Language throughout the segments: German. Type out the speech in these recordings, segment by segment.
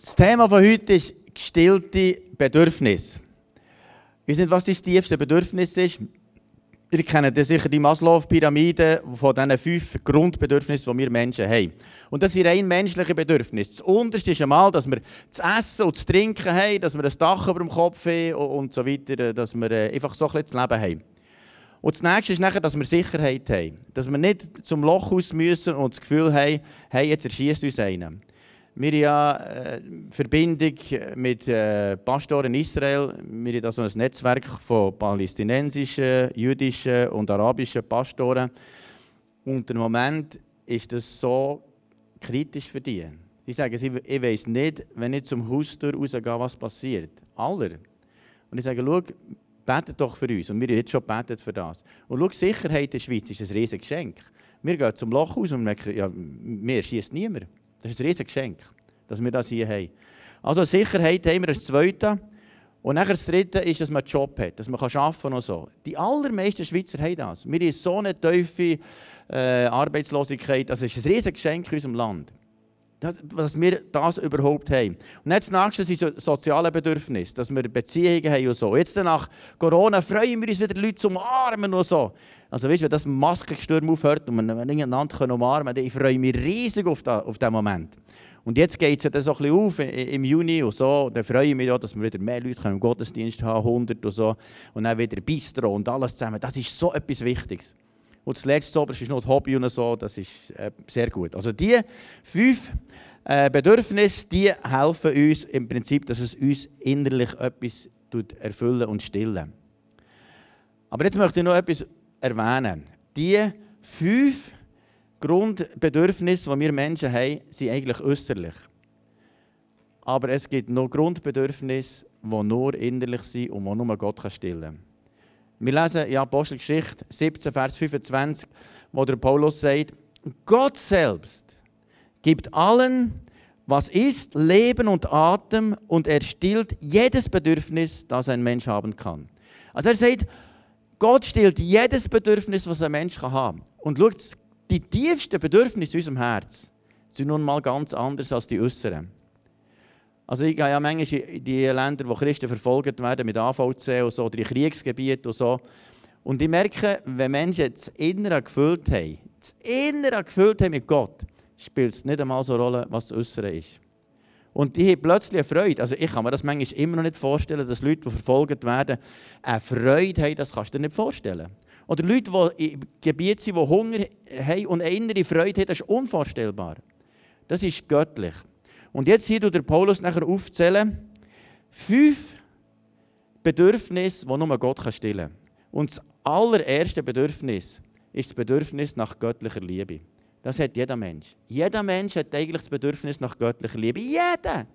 Das Thema von heute ist gestillte Bedürfnis. Ich weiß nicht, was das tiefste Bedürfnis ist. Ihr kennt ja sicher die Maslow-Pyramide von diesen fünf Grundbedürfnissen, die wir Menschen haben. Und das sind rein menschliche Bedürfnisse. Das unterste ist einmal, dass wir zu essen und zu trinken haben, dass wir ein Dach über dem Kopf haben und so weiter, dass wir äh, einfach so ein bisschen das Leben haben. Und das nächste ist nachher, dass wir Sicherheit haben. Dass wir nicht zum Loch aus müssen und das Gefühl haben, hey, jetzt erschießt uns einer. Wir haben ja äh, Verbindung mit äh, Pastoren in Israel. Wir haben da so ein Netzwerk von palästinensischen, jüdischen und arabischen Pastoren. Und im Moment ist das so kritisch für die. Sie sagen, ich weiß nicht, wenn ich zum Haustür rausgehe, was passiert. Aller. Und ich sage, schau, betet doch für uns. Und wir haben jetzt schon betet für das. Und schau, Sicherheit in der Schweiz ist ein riesiges Geschenk. Wir gehen zum Loch raus und merken, ja, mir schießt niemand. Das ist ein riesiges Geschenk, dass wir das hier haben. Also Sicherheit haben wir als Zweite. Und dann das Dritte ist, dass man einen Job hat, dass man arbeiten kann und so. Die allermeisten Schweizer haben das. Wir haben so eine tiefe äh, Arbeitslosigkeit. Das ist ein riesiges Geschenk in unserem Land. Das, dass wir das überhaupt haben. Und jetzt das nächste sind so soziale Bedürfnisse, dass wir Beziehungen haben und so. Jetzt nach Corona freuen wir uns wieder, Leute zu umarmen und so. Also weißt du, wenn das Maskensturm aufhört und wir einander umarmen können, ich freue mich riesig auf, da, auf diesen Moment. Und jetzt geht es ja so ein bisschen auf im Juni und so. Dann freue ich mich auch, dass wir wieder mehr Leute im Gottesdienst haben, 100 und so. Und dann wieder Bistro und alles zusammen. Das ist so etwas Wichtiges. Und das letzte Oberste ist noch das Hobby und so. Das ist äh, sehr gut. Also die fünf äh, Bedürfnisse, die helfen uns im Prinzip, dass es uns innerlich etwas erfüllen und stillen. Aber jetzt möchte ich noch etwas erwähnen. Die fünf Grundbedürfnisse, die wir Menschen haben, sind eigentlich äußerlich. Aber es gibt noch Grundbedürfnisse, die nur innerlich sind und die nur Gott stillen kann. Wir lesen in Apostelgeschichte 17, Vers 25, wo der Paulus sagt, Gott selbst gibt allen, was ist, Leben und Atem und er stillt jedes Bedürfnis, das ein Mensch haben kann. Also er sagt, Gott stillt jedes Bedürfnis, was ein Mensch haben kann. Und schaut, die tiefsten Bedürfnisse in unserem Herz sind nun mal ganz anders als die äußeren. Also ich gehe ja manchmal in die Länder, wo Christen verfolgt werden mit AVC und so, oder in Kriegsgebieten und so. Und ich merke, wenn Menschen das Innere gefüllt haben, das Innere gefüllt haben mit Gott, spielt es nicht einmal so eine Rolle, was das Äußere ist. Und ich habe plötzlich eine Freude. Also ich kann mir das manchmal immer noch nicht vorstellen, dass Leute, die verfolgt werden, eine Freude haben, das kannst du dir nicht vorstellen. Oder Leute, die in Gebieten sind, die Hunger haben und eine innere Freude haben, das ist unvorstellbar. Das ist göttlich. Und jetzt hier tut der Paulus nachher aufzählen, fünf Bedürfnisse, die nur Gott stillen kann. Und das allererste Bedürfnis ist das Bedürfnis nach göttlicher Liebe. Das hat jeder Mensch. Jeder Mensch hat eigentlich das Bedürfnis nach göttlicher Liebe. Jeder!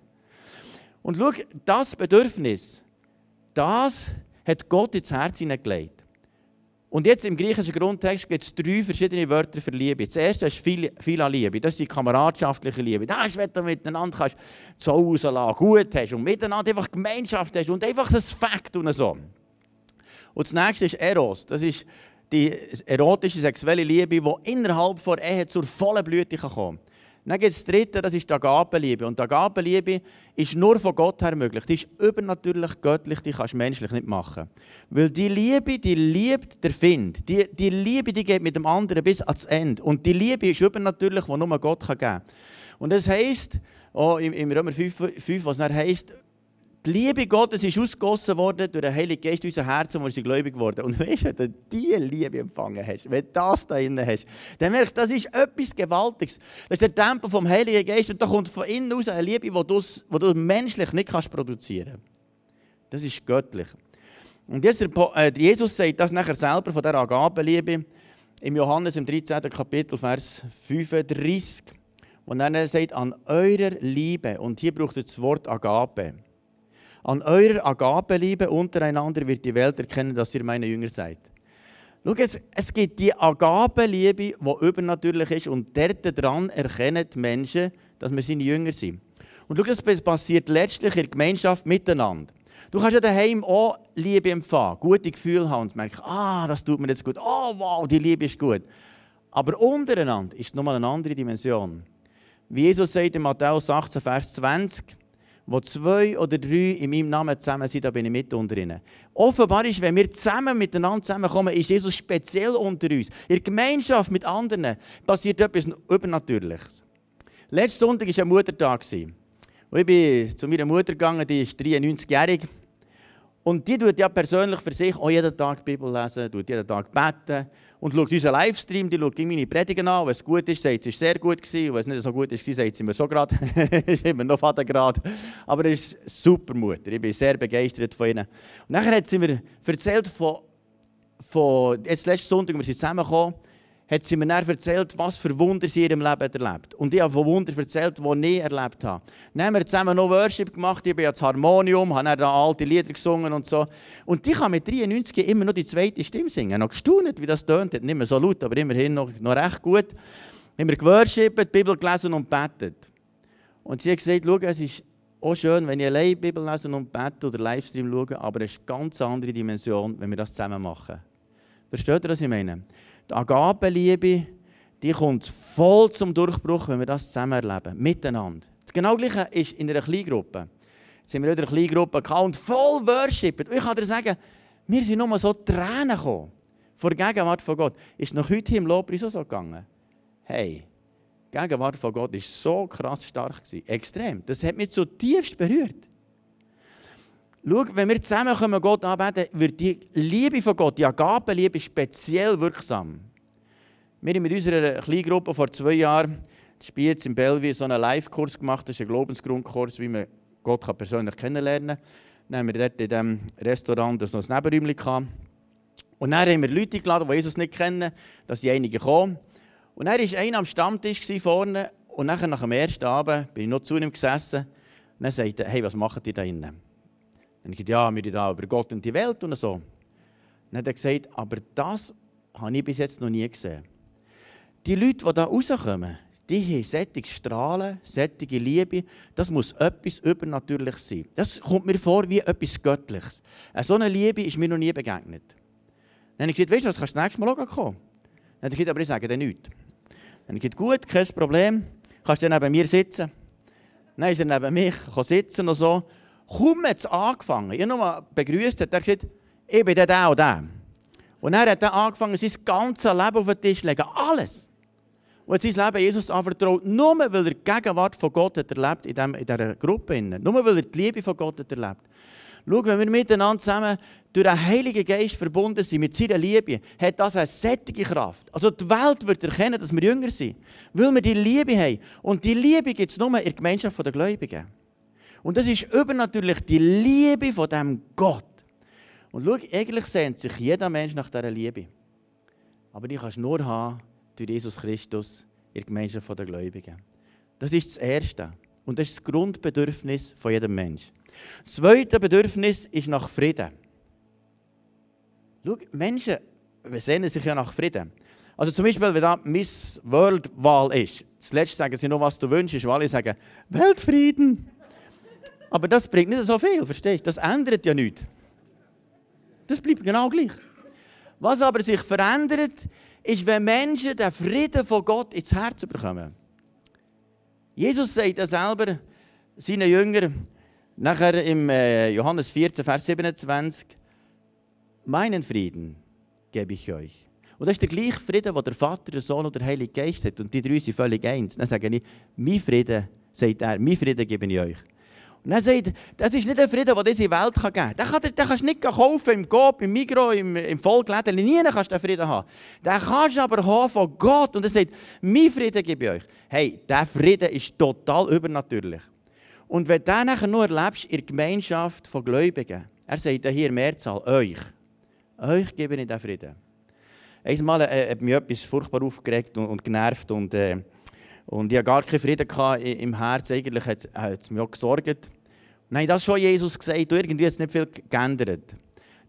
Und schau, das Bedürfnis, das hat Gott ins Herz hineingelegt. Und jetzt im griechischen Grundtext gibt es drei verschiedene Wörter für Liebe. Das erste ist Phila-Liebe, das ist die kameradschaftliche Liebe. Das ist, wenn du miteinander kannst, zu Hause lassen, gut hast und miteinander einfach Gemeinschaft hast und einfach das Fakt und so. Und das nächste ist Eros, das ist die erotische sexuelle Liebe, die innerhalb der Ehe zur vollen Blüte kommen kann. Dann gibt es das dritte, das ist die Agapenliebe. Und die Agapenliebe ist nur von Gott her möglich. Die ist übernatürlich göttlich, die kannst du menschlich nicht machen. Weil die Liebe, die liebt der Find. Die, die Liebe, die geht mit dem anderen bis ans Ende. Und die Liebe ist übernatürlich, die nur Gott geben kann. Und das heisst, oh, im, im Römer 5, 5 was es heisst, die Liebe Gottes ist ausgegossen worden durch den Heiligen Geist in unser Herzen, wo sie gläubig geworden. Und weißt du, wenn du diese Liebe empfangen hast, wenn du das da drin hast, dann merkst du, das ist etwas Gewaltiges. Das ist der Tempel vom Heiligen Geist und da kommt von innen aus eine Liebe, die du, die du menschlich nicht kannst produzieren kannst. Das ist göttlich. Und äh, Jesus sagt das nachher selber von dieser Agabenliebe im Johannes im 13. Kapitel, Vers 35. Und dann sagt, an eurer Liebe, und hier braucht er das Wort Agape. An eurer Agape-Liebe untereinander wird die Welt erkennen, dass ihr meine Jünger seid. Schau, es, es gibt die Agape-Liebe, die übernatürlich ist, und dort dran erkennen die Menschen, dass wir seine Jünger sind. Und schau, das passiert letztlich in der Gemeinschaft miteinander. Du kannst ja daheim auch Liebe empfangen, gute Gefühle haben und merken, ah, das tut mir jetzt gut, oh wow, die Liebe ist gut. Aber untereinander ist es nochmal eine andere Dimension. Wie Jesus sagt in Matthäus 18, Vers 20, wo zwei oder drei in meinem Namen zusammen sind, da bin ich mit unter ihnen. Offenbar ist, wenn wir zusammen miteinander zusammenkommen, ist Jesus speziell unter uns. In Gemeinschaft mit anderen passiert etwas Übernatürliches. Letzten Sonntag war ein Muttertag. Und ich bin zu meiner Mutter gegangen, die ist 93-jährig. Und die tut ja persönlich für sich auch jeden Tag die Bibel lesen, tut jeden Tag beten und schaut unseren Livestream, die schaut meine Predigen an. Wenn es gut ist, sagt sie, es war sehr gut. Gewesen. Und wenn es nicht so gut ist, sagt sie mir so gerade. ist immer noch Vatergrad. Aber es ist super Mutter. Ich bin sehr begeistert von ihnen. Und nachher hat sie mir erzählt von, von jetzt letzten Sonntag, wir sind zusammengekommen, hat sie mir dann erzählt, was für Wunder sie in ihrem Leben erlebt. Und ich habe von Wunder erzählt, die ich erlebt habe. Dann haben wir zusammen noch Worship gemacht, ich bin das Harmonium, habe dann alte Lieder gesungen und so. Und ich kann mit 93 immer noch die zweite Stimme singen. Noch gestaunt, wie das tönt. Nicht mehr so laut, aber immerhin noch, noch recht gut. Haben wir geworshipped, die Bibel gelesen und betet. Und sie hat gesagt, schau, es ist auch schön, wenn ich allein die Bibel lese und bete oder Livestream schaue, aber es ist eine ganz andere Dimension, wenn wir das zusammen machen. Versteht ihr, was ich meine? Die Agapenliebe, die kommt voll zum Durchbruch, wenn wir das zusammen erleben, miteinander. Das genau Gleiche ist in einer Kleingruppe. Jetzt sind wir in einer Kleingruppe und voll Worship. Und ich kann dir sagen, wir sind nur so Tränen gekommen. Vor der Gegenwart von Gott. Ist noch heute im Lobpreis so gegangen? Hey, die Gegenwart von Gott war so krass stark. Extrem. Das hat mich zutiefst berührt. Schau, wenn wir zusammenkommen Gott anbeten, wird die Liebe von Gott, die Agapenliebe, speziell wirksam. Wir haben mit unserer Kleingruppe vor zwei Jahren in jetzt in Bellevue so einen Live-Kurs gemacht. Das ist ein Glaubensgrundkurs, wie man Gott persönlich kennenlernen kann. Dann haben wir dort in diesem Restaurant das noch ein Nebenräumchen gehabt. Und dann haben wir Leute geladen, die Jesus nicht kennen, dass sie einige kommen. Und dann war einer am Stammtisch vorne und nach dem ersten Abend bin ich noch zu ihm gesessen und dann sagte er, hey, was macht ihr da drinnen? Dann habe ich gesagt, ja, wir reden über Gott und die Welt und so. Dann hat er gesagt, aber das habe ich bis jetzt noch nie gesehen. Die Leute, die da rauskommen, die haben sättige Strahlen, sättige Liebe. Das muss etwas Übernatürliches sein. Das kommt mir vor wie etwas Göttliches. So eine Liebe ist mir noch nie begegnet. Dann habe ich gesagt, weißt du was, kannst du das nächste Mal auch kommen? Dann habe ich gesagt, aber ich sage dir nichts. Dann habe ich gesagt, gut, kein Problem, kannst du neben mir sitzen. Dann ist er neben mich sitzen und so. Kaum hat es angefangen, ich habe nur begrüßt, hat er gesagt, ich bin der und der. Und dann hat er angefangen, sein ganzes Leben auf den Tisch zu legen. Alles. Und sein Leben Jesus anvertraut, nur weil er die Gegenwart von Gott erlebt in, in dieser Gruppe. Nur weil er die Liebe von Gott erlebt. Schau, wenn wir miteinander zusammen durch den Heiligen Geist verbunden sind, mit seiner Liebe, hat das eine sättige Kraft. Also die Welt wird erkennen, dass wir jünger sind, weil wir die Liebe haben. Und die Liebe gibt es nur in der Gemeinschaft der Gläubigen. Und das ist übernatürlich die Liebe von dem Gott. Und schau, eigentlich sehnt sich jeder Mensch nach dieser Liebe. Aber die kannst du nur haben durch Jesus Christus in der Gemeinschaft der Gläubigen. Das ist das Erste. Und das ist das Grundbedürfnis von jedem Mensch. Das zweite Bedürfnis ist nach Frieden. Schau, Menschen sehnen sich ja nach Frieden. Also zum Beispiel, wenn da Miss World Wahl ist, zuletzt sagen sie nur, was du wünschst, weil alle sagen, Weltfrieden. Aber das bringt nicht so viel, verstehst du? Das ändert ja nichts. Das bleibt genau gleich. Was aber sich verändert, ist, wenn Menschen den Frieden von Gott ins Herz bekommen. Jesus sagt ja selber seinen Jüngern, nachher im äh, Johannes 14, Vers 27, meinen Frieden gebe ich euch. Und das ist der gleiche Frieden, den der Vater, der Sohn und der Heilige Geist hat. Und die drei sind völlig eins. Dann sage ich, mein Frieden, sagt er, mein Frieden gebe ich euch. Und er sagt, das ist nicht der Frieden, den diese Welt geben kann. Den, kann, den kannst du nicht kaufen im Coop, im Migro, im, im Volkläden. Nie kannst du den Frieden haben. Den kannst du aber haben von Gott. Und er sagt, mein Frieden gebe ich euch. Hey, dieser Frieden ist total übernatürlich. Und wenn du den nachher nur erlebst in der Gemeinschaft von Gläubigen, er sagt hier Mehrzahl, euch. Euch gebe ich den Frieden. Einmal äh, hat mich etwas furchtbar aufgeregt und, und genervt und... Äh, und ich hatte gar keinen Frieden im Herzen. Eigentlich hat es mich auch gesorgt. Dann das schon Jesus gesagt und irgendwie hat es nicht viel geändert.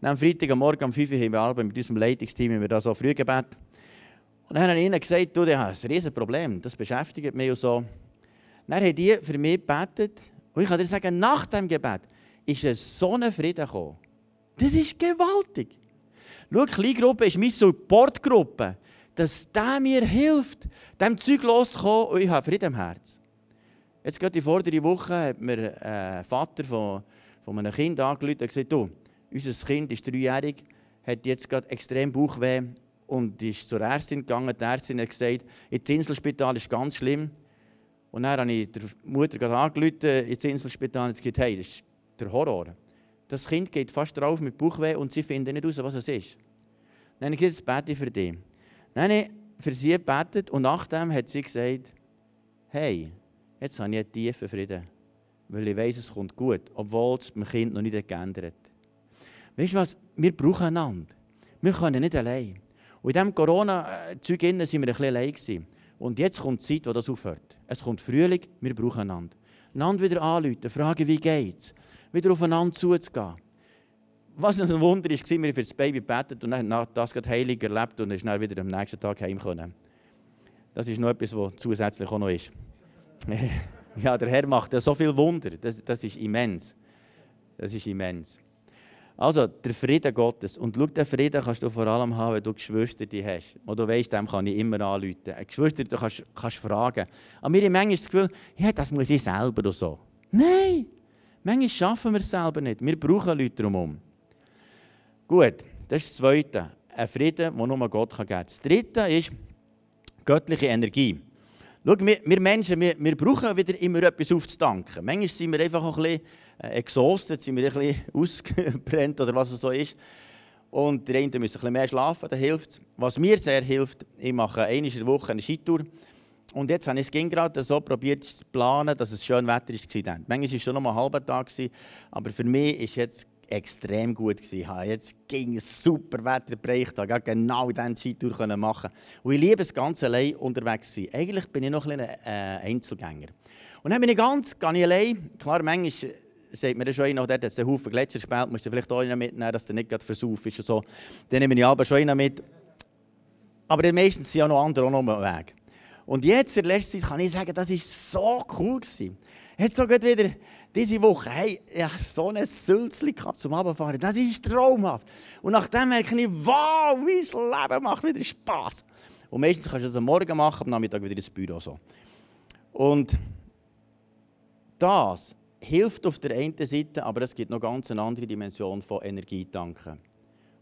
Am Freitag am Morgen um 5 Uhr haben wir mit unserem Leitungsteam haben wir da so früh gebet. Und dann habe ich ihnen gesagt, du, das ist ein riesen Problem, das beschäftigt mich und so. Dann haben die für mich gebetet und ich kann dir sagen, nach dem Gebet ist es so ein Frieden gekommen. Das ist gewaltig. Schau, Kleingruppe ist meine Supportgruppe dass der mir hilft, dem Zeug loszukommen und ich habe Frieden im Herz. Jetzt gerade die vordere Woche hat mir ein Vater von, von einem Kind angerufen und gesagt, du, unser Kind ist dreijährig, hat jetzt gerade extrem Bauchweh und ist zur Ärztin gegangen. Die Ärztin hat gesagt, ins Inselspital ist ganz schlimm. Und dann habe ich der Mutter gerade angerufen, ins Inselspital, und gesagt, hey, das ist der Horror. Das Kind geht fast drauf mit Bauchweh und sie finden nicht heraus, was es ist. Dann habe ich gesagt, jetzt bete ich für dich. Dann habe ich für sie gebetet und nachdem hat sie gesagt, hey, jetzt habe ich einen tiefen Frieden, weil ich weiß, es kommt gut, obwohl es mein Kind noch nicht geändert hat. Weißt du was? Wir brauchen einander. Wir können nicht allein. Und in diesem Corona-Zeug sind wir ein bisschen allein gewesen. Und jetzt kommt die Zeit, wo das aufhört. Es kommt Frühling, wir brauchen einander. Einander wieder anrufen, fragen, wie geht's? Wieder aufeinander zuzugehen. Was ein Wunder war, wir haben für das Baby gebetet und dann hat das gerade heilig erlebt und ist dann wieder am nächsten Tag heim. Das ist noch etwas, was zusätzlich auch noch ist. ja, der Herr macht ja so viel Wunder. Das, das ist immens. Das ist immens. Also, der Frieden Gottes. Und schau, den Frieden kannst du vor allem haben, wenn du Geschwister hast. Und du weißt, dem kann ich immer anrufen. Ein Geschwister, du kannst, kannst fragen. Aber mir manchmal das Gefühl, ja, das muss ich selber oder so. Nein! Manchmal schaffen wir es selber nicht. Wir brauchen Leute drumherum. Gut, das ist das Zweite. Ein Frieden, den nur Gott geben kann. Das Dritte ist göttliche Energie. Schau, wir, wir Menschen, wir, wir brauchen wieder immer etwas aufzudanken. Manchmal sind wir einfach auch ein bisschen äh, exhausted, sind wir ein bisschen ausgebrennt oder was es so ist. Und die einen müssen ein bisschen mehr schlafen, das hilft Was mir sehr hilft, ich mache einmal in der Woche eine Skitour. Und jetzt habe ich es gerade so probiert zu planen, dass es schön Wetter war. Manchmal war es schon noch mal ein halber Tag, aber für mich ist jetzt extrem gut gewesen. Jetzt ging es super Wetter, konnte genau diese Skitour machen. Und ich liebe es ganz allein unterwegs sein. Eigentlich bin ich noch ein, äh, Einzelgänger. Und dann bin ich ganz, ich allein. Klar, manchmal sagt mir schon einer, dort hat es einen Haufen Gletscher gespielt, musst du vielleicht auch einen mitnehmen, dass der nicht gerade versauf ist so. Dann nehme ich aber schon einen mit. Aber meistens sind ja noch andere auch noch am Weg. Und jetzt, in der letzten Zeit, kann ich sagen, das war so cool. Gewesen. Jetzt so wieder diese Woche, hey, ja, so ein Sülzli zum Abfahren, das ist traumhaft. Und nachdem merke ich, wow, mein Leben macht wieder Spass. Und meistens kannst du das am Morgen machen, am Nachmittag wieder ins Büro. So. Und das hilft auf der einen Seite, aber es gibt noch ganz eine andere Dimension von Energietanken.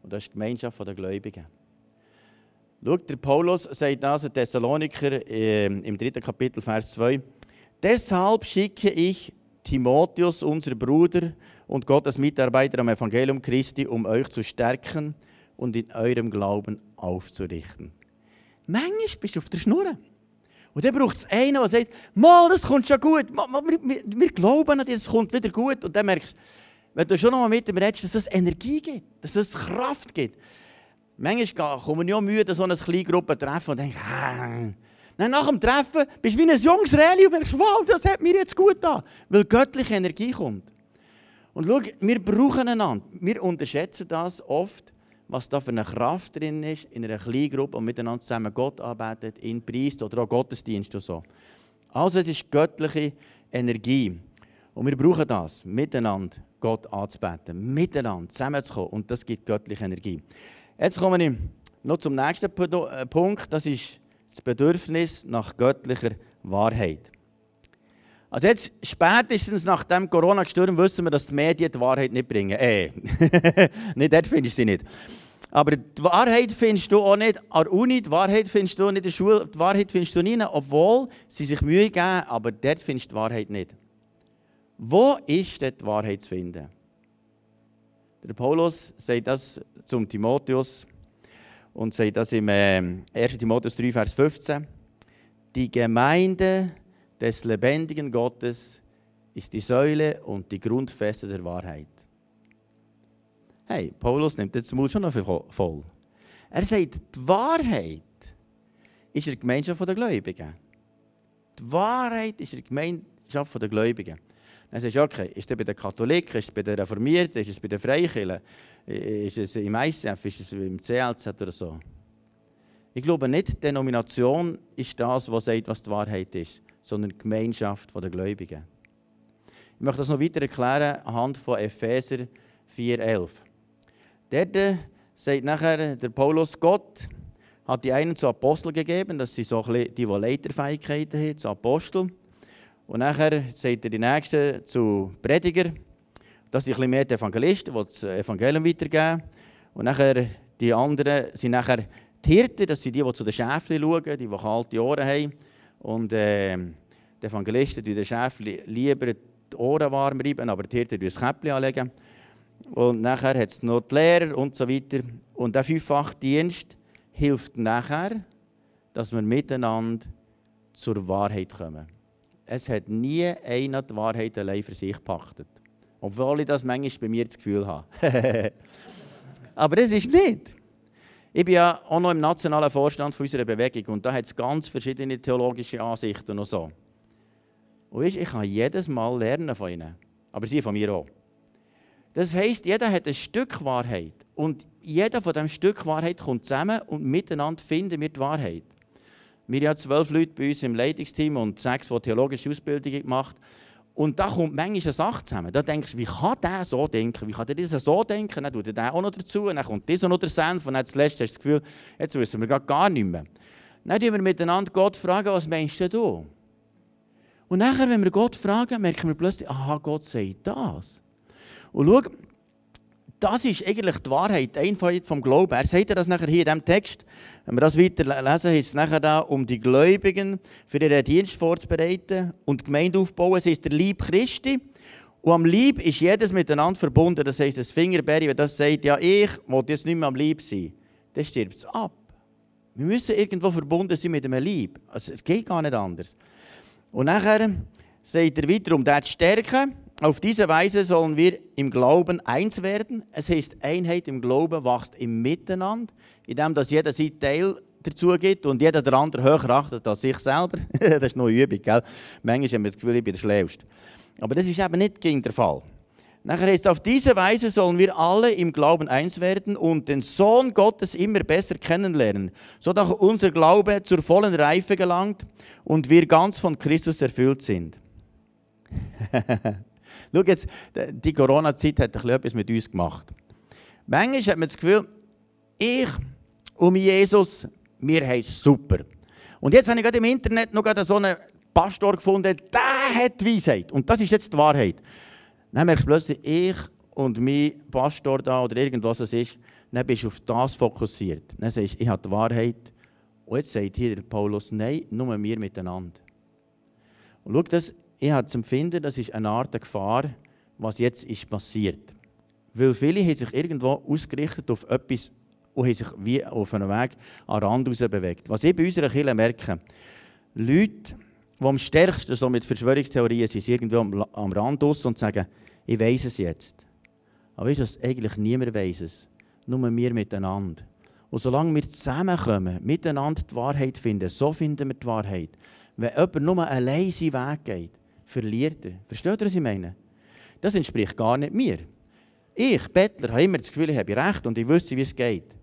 Und das ist die Gemeinschaft der Gläubigen. Schaut, der Paulus sagt das in Thessaloniker äh, im dritten Kapitel, Vers 2. Deshalb schicke ich Timotheus, unser Bruder und Gottes Mitarbeiter am Evangelium Christi, um euch zu stärken und in eurem Glauben aufzurichten. Manchmal bist du auf der Schnur. Und dann braucht es einen, der sagt, mal, das kommt schon gut. Wir, wir, wir glauben an das kommt wieder gut. Und dann merkst du, wenn du schon noch mal mit ihm redest, dass es Energie gibt, dass es Kraft gibt. Manchmal kommen wir ja müde, so eine kleine Gruppe treffen und denken, ah. Dann nach dem Treffen bist du wie ein junges Reli und merkst, wow, das hat mir jetzt gut an, weil göttliche Energie kommt. Und schau, wir brauchen einander. Wir unterschätzen das oft, was da für eine Kraft drin ist, in einer kleinen Gruppe und miteinander zusammen Gott arbeitet, in Preist oder auch Gottesdienst und so. Also es ist göttliche Energie. Und wir brauchen das, miteinander Gott anzubeten, miteinander zusammenzukommen. Und das gibt göttliche Energie. Jetzt komme ich noch zum nächsten äh, Punkt. Das ist das Bedürfnis nach göttlicher Wahrheit. Also jetzt, spätestens nach dem Corona-Gesturm wissen wir, dass die Medien die Wahrheit nicht bringen. Äh, nicht dort findest du sie nicht. Aber die Wahrheit findest du auch nicht an der Uni, die Wahrheit findest du nicht in der Schule, die Wahrheit findest du nicht, obwohl sie sich Mühe geben, aber dort findest du die Wahrheit nicht. Wo ist dort die Wahrheit zu finden? Der Paulus sagt das zum Timotheus und sagt das im 1. Äh, Timotheus 3, Vers 15. Die Gemeinde des lebendigen Gottes ist die Säule und die Grundfeste der Wahrheit. Hey, Paulus nimmt jetzt den Mut schon noch voll. Er sagt, die Wahrheit ist die Gemeinschaft der Gläubigen. Die Wahrheit ist die Gemeinschaft der Gläubigen. Dann sagst du, okay, ist es bei den Katholiken, ist es bei den Reformierten, ist es bei den Freikirchen, ist es im ICF, ist es im CLZ oder so? Ich glaube nicht, die Denomination ist das, was sagt, was die Wahrheit ist, sondern die Gemeinschaft der Gläubigen. Ich möchte das noch weiter erklären anhand von Epheser 4,11. Dort äh, sagt nachher der Paulus, Gott hat die einen zu Aposteln gegeben, das sind so ein bisschen die, die Leiterfähigkeiten haben, zu Aposteln Und nachher sagt er die Nächsten zu Prediger. Das sind ein bisschen mehr die Evangelisten, die das Evangelium weitergeben. Und nachher die anderen sind nachher die Hirten, das sind die, die zu den Schäfchen schauen, die, die kalte Ohren haben. Und äh, die Evangelisten tun den Schäfchen lieber die Ohren warm reiben, aber die Hirten das Käppchen anlegen. Und nachher hat es noch die Lehrer und so weiter. Und der fünffache Dienst hilft nachher, dass wir miteinander zur Wahrheit kommen. Es hat nie einer die Wahrheit allein für sich gepachtet. Obwohl ich das manchmal bei mir das Gefühl habe. Aber es ist nicht. Ich bin ja auch noch im nationalen Vorstand unserer Bewegung und da hat es ganz verschiedene theologische Ansichten und so. Und weißt, ich kann jedes Mal lernen von ihnen. Aber sie von mir auch. Das heisst, jeder hat ein Stück Wahrheit. Und jeder von diesem Stück Wahrheit kommt zusammen und miteinander finden wir die Wahrheit. Wir haben zwölf Leute bei uns im Leitungsteam und sechs, die theologische Ausbildung gemacht Und da kommt manchmal eine Sache zusammen. Da denkst du, wie kann der so denken? Wie kann der dieser so denken? Dann tut er auch noch dazu. Dann kommt dieser noch der Senf. Und dann zuletzt hast du das Gefühl, jetzt wissen wir gar nicht mehr. Dann fragen wir miteinander Gott, fragen, was meinst du? Und nachher, wenn wir Gott fragen, merken wir plötzlich, aha, Gott sagt das. Und schau, das ist eigentlich die Wahrheit, die Einfachheit vom Glauben. Er sagt das nachher hier in diesem Text. Wenn wir das weiter lesen, ist es nachher da, um die Gläubigen für ihren Dienst vorzubereiten und die Gemeinde aufzubauen. Es ist der Lieb Christi. Und am Lieb ist jedes miteinander verbunden. Das heisst, das Fingerberry, wenn das sagt, ja, ich will jetzt nicht mehr am Lieb sein, dann stirbt es ab. Wir müssen irgendwo verbunden sein mit einem Lieb. Also, es geht gar nicht anders. Und nachher sagt er weiter, um das zu stärken, auf diese Weise sollen wir im Glauben eins werden. Es heißt, Einheit im Glauben wächst im Miteinander, indem dass jeder sein Teil dazu gibt und jeder der andere höher achtet als sich selber. das ist eine Übung, gell? Manchmal haben wir das Gefühl, ich bin der Schlauste. Aber das ist eben nicht gegen der Fall. Nachher heißt auf diese Weise sollen wir alle im Glauben eins werden und den Sohn Gottes immer besser kennenlernen, sodass unser Glaube zur vollen Reife gelangt und wir ganz von Christus erfüllt sind. Schau jetzt, die Corona-Zeit hat etwas mit uns gemacht. Manchmal hat man das Gefühl, ich und Jesus, wir haben es super. Und jetzt habe ich gerade im Internet noch so einen Pastor gefunden, der hat Weisheit. Und das ist jetzt die Wahrheit. Dann merke ich plötzlich, ich und mein Pastor da oder irgendwas es ist, dann bist du auf das fokussiert. Dann sagst du, ich habe die Wahrheit. Und jetzt sagt hier der Paulus, nein, nur wir miteinander. Und schau, das, ich habe zu empfinden, das ist eine Art Gefahr, was jetzt ist passiert. Weil viele haben sich irgendwo ausgerichtet auf etwas und haben sich wie auf einen Weg an den Rand raus bewegt. Was ich bei unserer Kirche merke, Leute, die am stärksten so mit Verschwörungstheorien sind, sind irgendwo am, am Rand aus und sagen, ich weiß es jetzt. Aber weißt du, eigentlich niemand weiß es. Nur wir miteinander. Und solange wir zusammenkommen, miteinander die Wahrheit finden, so finden wir die Wahrheit. Wenn jemand nur allein seinen Weg geht, verliert er. Versteht ihr, was ich meine? Das entspricht gar nicht mir. Ich, Bettler, habe immer das Gefühl, ich habe recht und ich wüsste, wie es geht.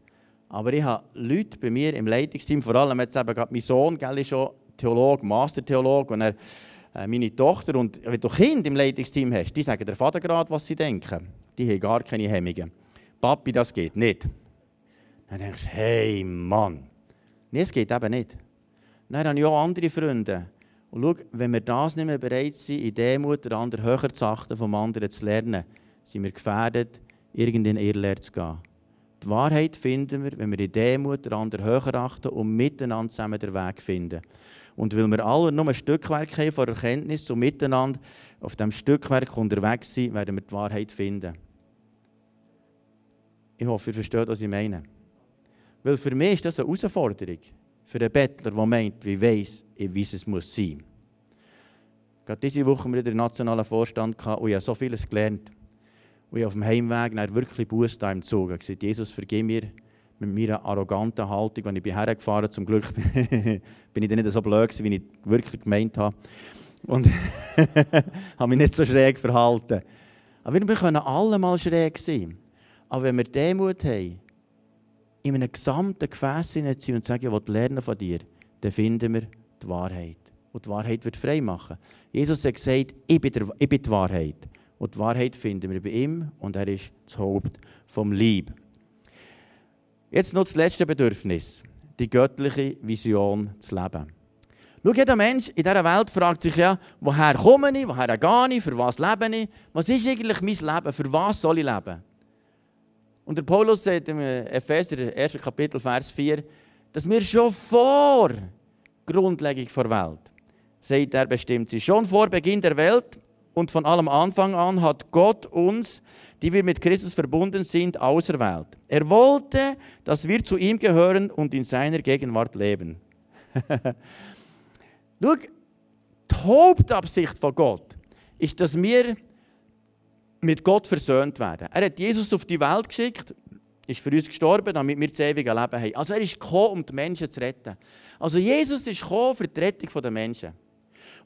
Aber ich habe Leute bei mir im Leitungsteam, vor allem jetzt eben gerade mein Sohn, gell, ist schon Theologe, Mastertheologe, und er, äh, meine Tochter. Und wenn du Kinder im Leitungsteam hast, die sagen der Vater gerade, was sie denken. Die haben gar keine Hemmungen. Papi, das geht nicht. Dann denkst du, hey Mann. Nee, es geht eben nicht. Dann habe ich auch andere Freunde. Und schau, wenn wir das nicht mehr bereit sind, in Demut den anderen höher zu achten, vom anderen zu lernen, sind wir gefährdet, irgendein Irrlehre zu gehen. Die Wahrheit finden wir, wenn wir in Demut den anderen höher achten und miteinander zusammen den Weg finden. Und weil wir alle nur ein Stückwerk haben von Erkenntnis und miteinander auf diesem Stückwerk unterwegs sind, werden wir die Wahrheit finden. Ich hoffe, ihr versteht, was ich meine. Weil für mich ist das eine Herausforderung. Für einen Bettler, der meint, wie weiß, wie es muss sein. Gerade diese Woche haben wir den nationalen Vorstand und ich habe so vieles gelernt. Und ich auf dem Heimweg nach wirklich Buß da im Zug. Ich gesagt, Jesus, vergib mir mit meiner arroganten Haltung, als ich hergefahren bin. Zum Glück bin ich dann nicht so blöd wie ich wirklich gemeint habe. Und habe mich nicht so schräg verhalten. Aber wir können alle mal schräg sein. Aber wenn wir Demut haben, in einem gesamten Gefäß sind und sagen, ich will lernen von dir, dann finden wir die Wahrheit. Und die Wahrheit wird frei machen. Jesus hat gesagt, ich bin, der, ich bin die Wahrheit. Und die Wahrheit finden wir bei ihm und er ist das Haupt vom Lieb. Jetzt noch das letzte Bedürfnis, die göttliche Vision zu leben. Schau, jeder Mensch in dieser Welt fragt sich ja, woher komme ich, woher gehe ich, für was lebe ich, was ist eigentlich mein Leben, für was soll ich leben? Und der Paulus sagt im Epheser, 1. Kapitel, Vers 4, dass wir schon vor Grundlegung der Welt, sagt er bestimmt sie, schon vor Beginn der Welt und von allem Anfang an hat Gott uns, die wir mit Christus verbunden sind, auserwählt. Er wollte, dass wir zu ihm gehören und in seiner Gegenwart leben. Schau, die Hauptabsicht von Gott ist, dass wir mit Gott versöhnt werden. Er hat Jesus auf die Welt geschickt, ist für uns gestorben, damit wir das ewige Leben haben. Also er ist gekommen, um die Menschen zu retten. Also Jesus ist gekommen für die Rettung der Menschen.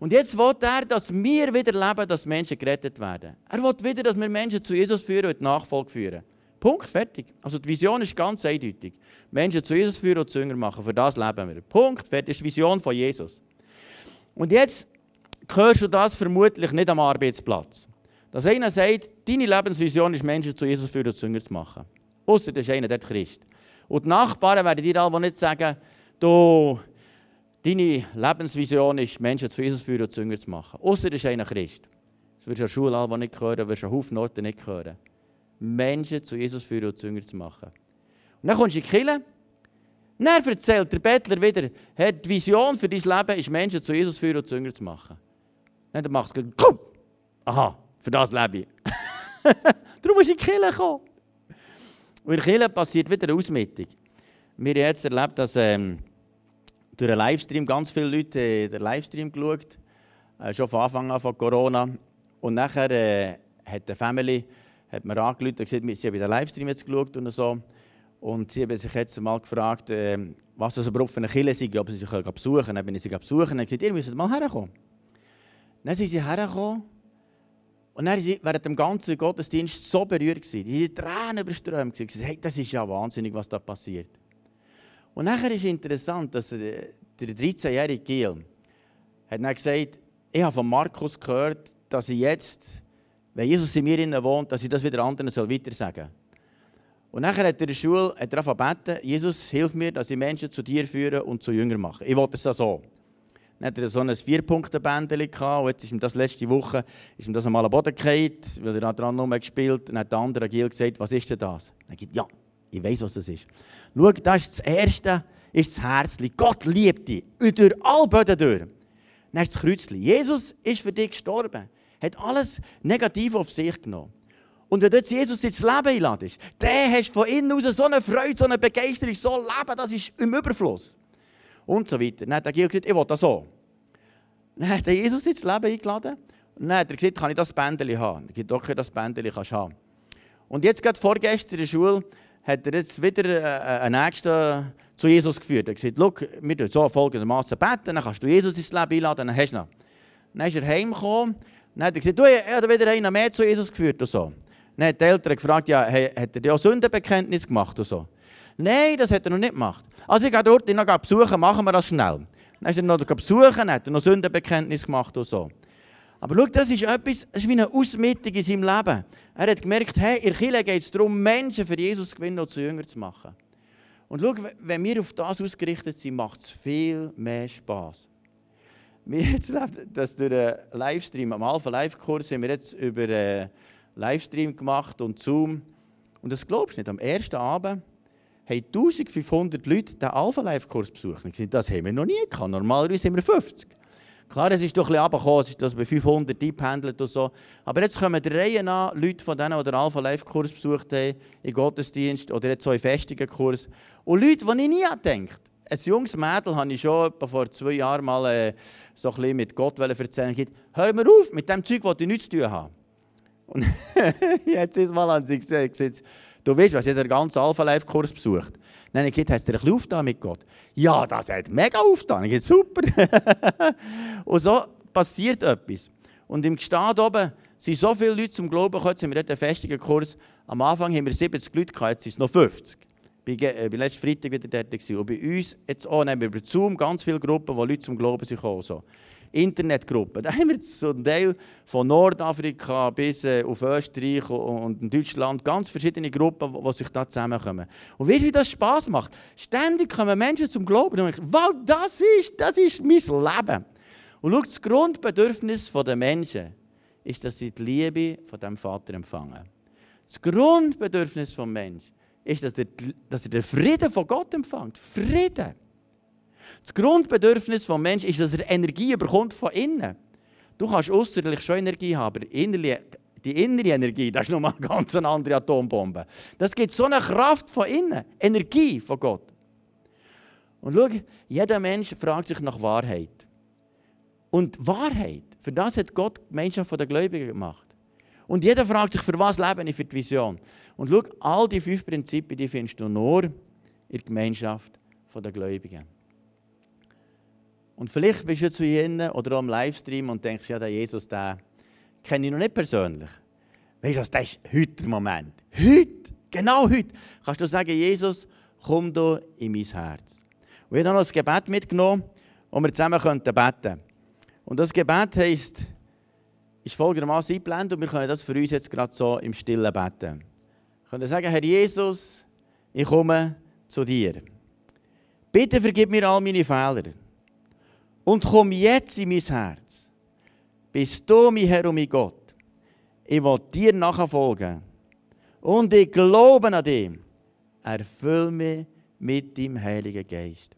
Und jetzt will er, dass wir wieder leben, dass Menschen gerettet werden. Er will wieder, dass wir Menschen zu Jesus führen und Nachfolge führen. Punkt, fertig. Also die Vision ist ganz eindeutig. Menschen zu Jesus führen und zu Jünger machen. Für das leben wir. Punkt, fertig. Das ist die Vision von Jesus. Und jetzt hörst du das vermutlich nicht am Arbeitsplatz. Dass einer sagt, deine Lebensvision ist, Menschen zu Jesus führen und Jünger zu machen. Außer das ist einer, der Christ. Und die Nachbarn werden dir alle nicht sagen, du, deine Lebensvision ist, Menschen zu Jesus führen und zu zu machen. Außer das ist einer Christ. Das wirst du an der Schule alle nicht hören, wirst du an Haufen Orten nicht hören. Menschen zu Jesus führen und zu zu machen. Und dann kommst du in die Kirche dann erzählt der Bettler wieder, hey, die Vision für dein Leben ist, Menschen zu Jesus führen und zu zu machen. Dann macht es! Aha, für das lebe ich. Darum musst du in die Kirche kommen. Und in Kirche passiert wieder eine Ausmittung. Wir haben jetzt erlebt, dass ähm, durch einen Livestream ganz viele Leute äh, den Livestream geschaut äh, schon von Anfang an von Corona. Und nachher äh, hat die Family hat mir angerufen und gesagt, sie haben den Livestream jetzt geschaut und so. Und sie haben sich jetzt mal gefragt, äh, was das überhaupt für eine Kirche sei, ob sie sich besuchen können. Dann bin ich sie besuchen und gesagt, ihr müsst mal herkommen. Dann sind sie hergekommen und dann waren sie während dem ganzen Gottesdienst so berührt. Die waren Tränen überströmt. Sie gesagt, hey, das ist ja wahnsinnig, was da passiert. Und nachher ist interessant, dass der 13-jährige Giel hat dann gesagt, ich habe von Markus gehört, dass ich jetzt, wenn Jesus in mir wohnt, dass ich das wieder anderen weiter sagen soll. Und nachher hat er in der Schule hat er beten, Jesus, hilf mir, dass ich Menschen zu dir führe und zu Jünger mache. Ich wollte es so. Dann hat er so ein Vier-Punkte-Bändchen und jetzt ist ihm das letzte Woche ist ihm das einmal am Boden gefallen, weil er daran nur gespielt Dann hat der andere Gil gesagt, was ist denn das? Dann sagt ja, ich weiß, was das ist. Schau, das ist das Erste, ist das Herzli. Gott liebt dich. Und durch alle Böden durch. Dann ist das Kreuzli. Jesus ist für dich gestorben. Hat alles Negative auf sich genommen. Und wenn jetzt Jesus ins Leben einladest, dann hast du von innen aus so eine Freude, so eine Begeisterung, so ein Leben, das ist im Überfluss. Und so weiter. Dann hat der Gil gesagt, ich will das so. Dann hat Jesus ins Leben eingeladen. Und dann hat er gesagt, kann ich das Bändchen haben? Ich gesagt, okay, das Bändchen kannst du haben. Und jetzt gerade vorgestern in der Schule hat er jetzt wieder äh, einen Nächsten zu Jesus geführt. Er hat gesagt, schau, wir tun so folgendermaßen beten, dann kannst du Jesus ins Leben einladen, dann hast du ihn. Dann ist er heimgekommen, dann hat er gesagt, du, ich habe wieder einen mehr zu Jesus geführt und so. Dann hat die Eltern gefragt, ja, hat er dir auch Sündenbekenntnis gemacht und so? Nein, das hat er noch nicht gemacht. Also ich gehe dort ihn noch besuchen, machen wir das schnell. Dann ist er noch besuchen, hat er noch Sündenbekenntnis gemacht und so. Aber schau, das ist etwas, das ist wie eine Ausmittung in seinem Leben. Er hat gemerkt, hey, in Kirche geht es darum, Menschen für Jesus zu gewinnen und zu Jünger zu machen. Und schau, wenn wir auf das ausgerichtet sind, macht es viel mehr Spass. Wir jetzt das durch einen Livestream, am Alpha Live Kurs, sind wir jetzt über äh, Livestream gemacht und Zoom. Und das glaubst du nicht, am ersten Abend haben 1500 Leute den Alpha-Live-Kurs besucht. Ich das haben wir noch nie gehabt. Normalerweise sind wir 50. Klar, es ist doch ein bisschen runtergekommen, es ist das bei 500 eingependelt und so. Aber jetzt kommen der Reihe an Leute von denen, die den Alpha-Live-Kurs besucht haben, im Gottesdienst oder jetzt so im festigen Kurs. Und Leute, die ich nie gedacht ein junges Mädel habe ich schon vor zwei Jahren mal äh, so ein mit Gott erzählen. Hör mir auf, mit dem Zeug, das ich nichts zu tun habe. Und jetzt ist mal an sie gesagt, du weißt, was ich den ganzen Alpha-Life-Kurs besucht. Dann habe hast du ein bisschen aufgetan mit Gott? Ja, das hat mega aufgetan. Ich super. und so passiert etwas. Und im Gestad oben sind so viele Leute zum Glauben gekommen, sind wir dort einen festigen Kurs. Am Anfang haben wir 70 Leute gehabt, jetzt sind es noch 50. Ich war äh, letzten Freitag wieder dort. Und bei uns jetzt auch, nehmen wir über Zoom ganz viele Gruppen, wo Leute zum Glauben sind gekommen. So. Internetgruppen. Da haben wir so einen Teil von Nordafrika bis äh, auf Österreich und Deutschland ganz verschiedene Gruppen, die sich da zusammenkommen. Und wie das Spaß macht. Ständig kommen Menschen zum Glauben und denken, wow, das ist, das ist mein Leben. Und schau, das Grundbedürfnis der Menschen ist, dass sie die Liebe von dem Vater empfangen. Das Grundbedürfnis des Menschen ist, dass er, dass er den Frieden von Gott empfängt. Frieden. Das Grundbedürfnis des Menschen ist, dass er Energie bekommt von innen. Du kannst äußerlich schon Energie haben, aber innerlich, die innere Energie, das ist nochmal eine ganz andere Atombombe. Das gibt so eine Kraft von innen, Energie von Gott. Und schau, jeder Mensch fragt sich nach Wahrheit. Und Wahrheit, für das hat Gott die Gemeinschaft der Gläubigen gemacht. Und jeder fragt sich, für was lebe ich für die Vision? Und schau, all die fünf Prinzipien, die findest du nur in der Gemeinschaft der Gläubigen. Und vielleicht bist du zu Ihnen oder im Livestream und denkst, ja, der Jesus, den kenne ich noch nicht persönlich. Weißt du, das ist heute der Moment. Heute, genau heute, kannst du sagen, Jesus, komm du in mein Herz. Und ich habe noch ein Gebet mitgenommen, wo wir zusammen beten könnten. Und das Gebet heisst, ist folgendermaßen eingeblendet und wir können das für uns jetzt gerade so im Stillen beten. Wir können sagen, Herr Jesus, ich komme zu dir. Bitte vergib mir all meine Fehler und komm jetzt in mein Herz. Bist du mein Herr und mein Gott. Ich will dir nachfolgen. Und ich glaube an dich. Erfüll mich mit deinem Heiligen Geist.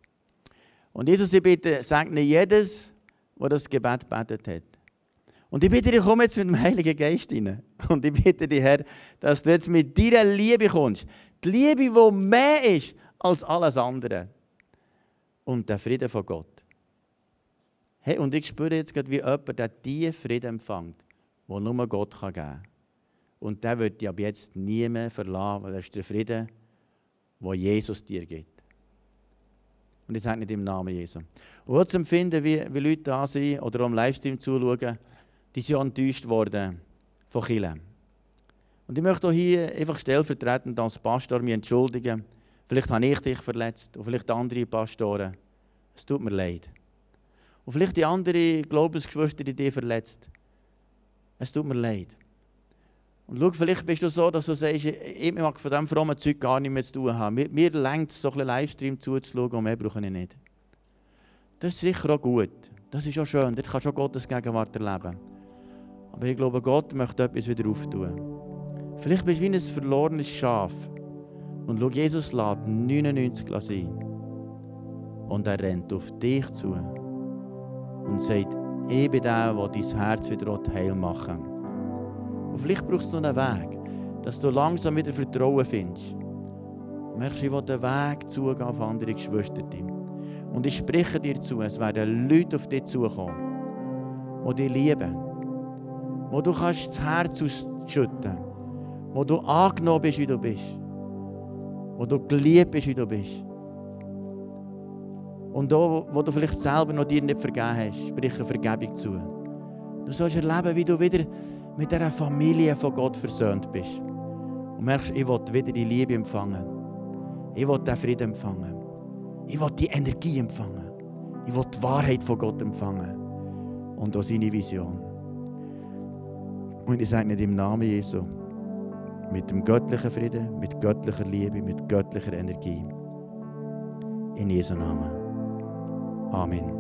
Und Jesus, ich bitte, segne jedes, der das Gebet betet hat. Und ich bitte dich, komm jetzt mit dem Heiligen Geist rein. Und ich bitte dich, Herr, dass du jetzt mit deiner Liebe kommst. Die Liebe, die mehr ist als alles andere. Und der Friede von Gott. Hey, und ich spüre jetzt gerade, wie jemand der tiefen Frieden empfängt, den nur Gott geben kann. Und der wird dich ab jetzt nie mehr verlassen, weil er ist der Frieden, den Jesus dir gibt. Und ich sage nicht im Namen Jesu. Und zu empfinden, wie, wie Leute da sind oder am Livestream zuschauen, die sind enttäuscht worden von Chile. Und ich möchte auch hier einfach stellvertretend als Pastor mich entschuldigen. Vielleicht habe ich dich verletzt und vielleicht andere Pastoren. Es tut mir leid. Und vielleicht die andere Glaubensgeschwister, die dich verletzt. Es tut mir leid. Und schau, vielleicht bist du so, dass du sagst, ich mag von diesem frommen Zeug gar nicht mehr zu tun haben. Mir, mir längt es, so ein Livestream zuzuschauen und mehr brauche ich nicht. Das ist sicher auch gut. Das ist auch schön. Dort kannst du auch Gottes Gegenwart erleben. Aber ich glaube, Gott möchte etwas wieder auftun. Vielleicht bist du wie ein verlorenes Schaf. Und schau, Jesus lädt 99 sein. Und er rennt auf dich zu. Und sagt, ich bin der, der dein Herz wieder heil machen will. Und vielleicht brauchst du einen Weg, dass du langsam wieder Vertrauen findest. Du ich will den Weg zugehen auf andere Geschwister. Und ich spreche dir zu, es werden Leute auf dich zukommen, die dich lieben, wo du kannst das Herz ausschütten wo du angenommen bist, wie du bist, wo du geliebt bist, wie du bist. Und da, wo du vielleicht selber noch dir nicht vergeben hast, spreche Vergebung zu. Du sollst erleben, wie du wieder mit dieser Familie von Gott versöhnt bist. Und merkst, ich will wieder die Liebe empfangen. Ich will den Frieden empfangen. Ich will die Energie empfangen. Ich will die Wahrheit von Gott empfangen. Und auch seine Vision. Und ich sage nicht im Namen Jesu. Mit dem göttlichen Frieden, mit göttlicher Liebe, mit göttlicher Energie. In Jesu Namen. Amen.